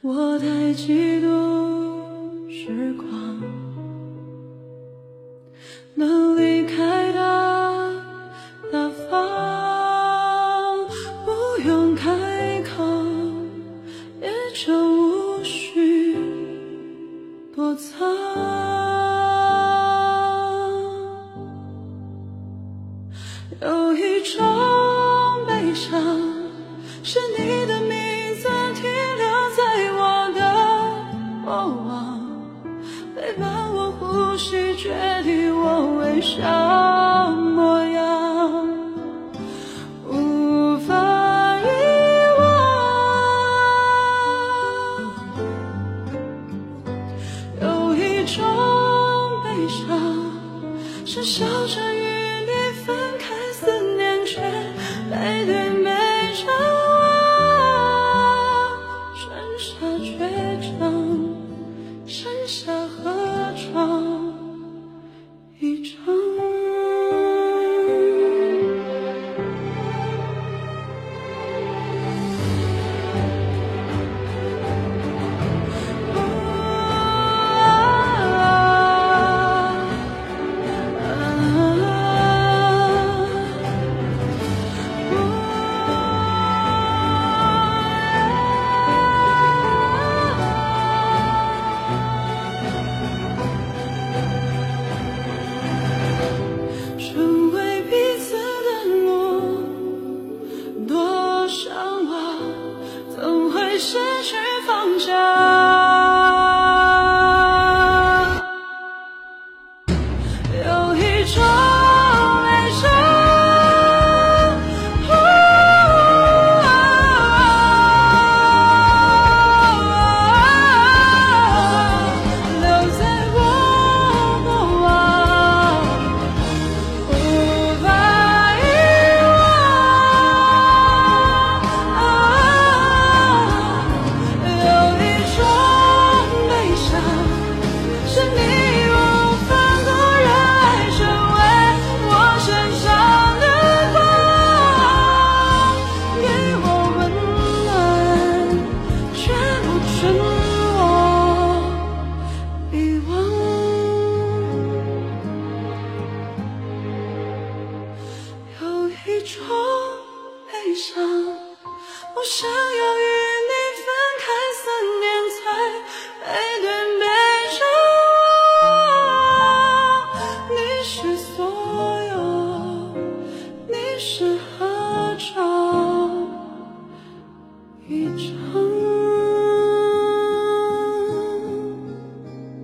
我太嫉妒时光过往陪伴我呼吸，决定我微笑模样，无法遗忘。有一种悲伤，是笑着与你分开，思念却背对背站。种悲伤。我想要与你分开三年才背对背着我，你是所有，你是合照一张。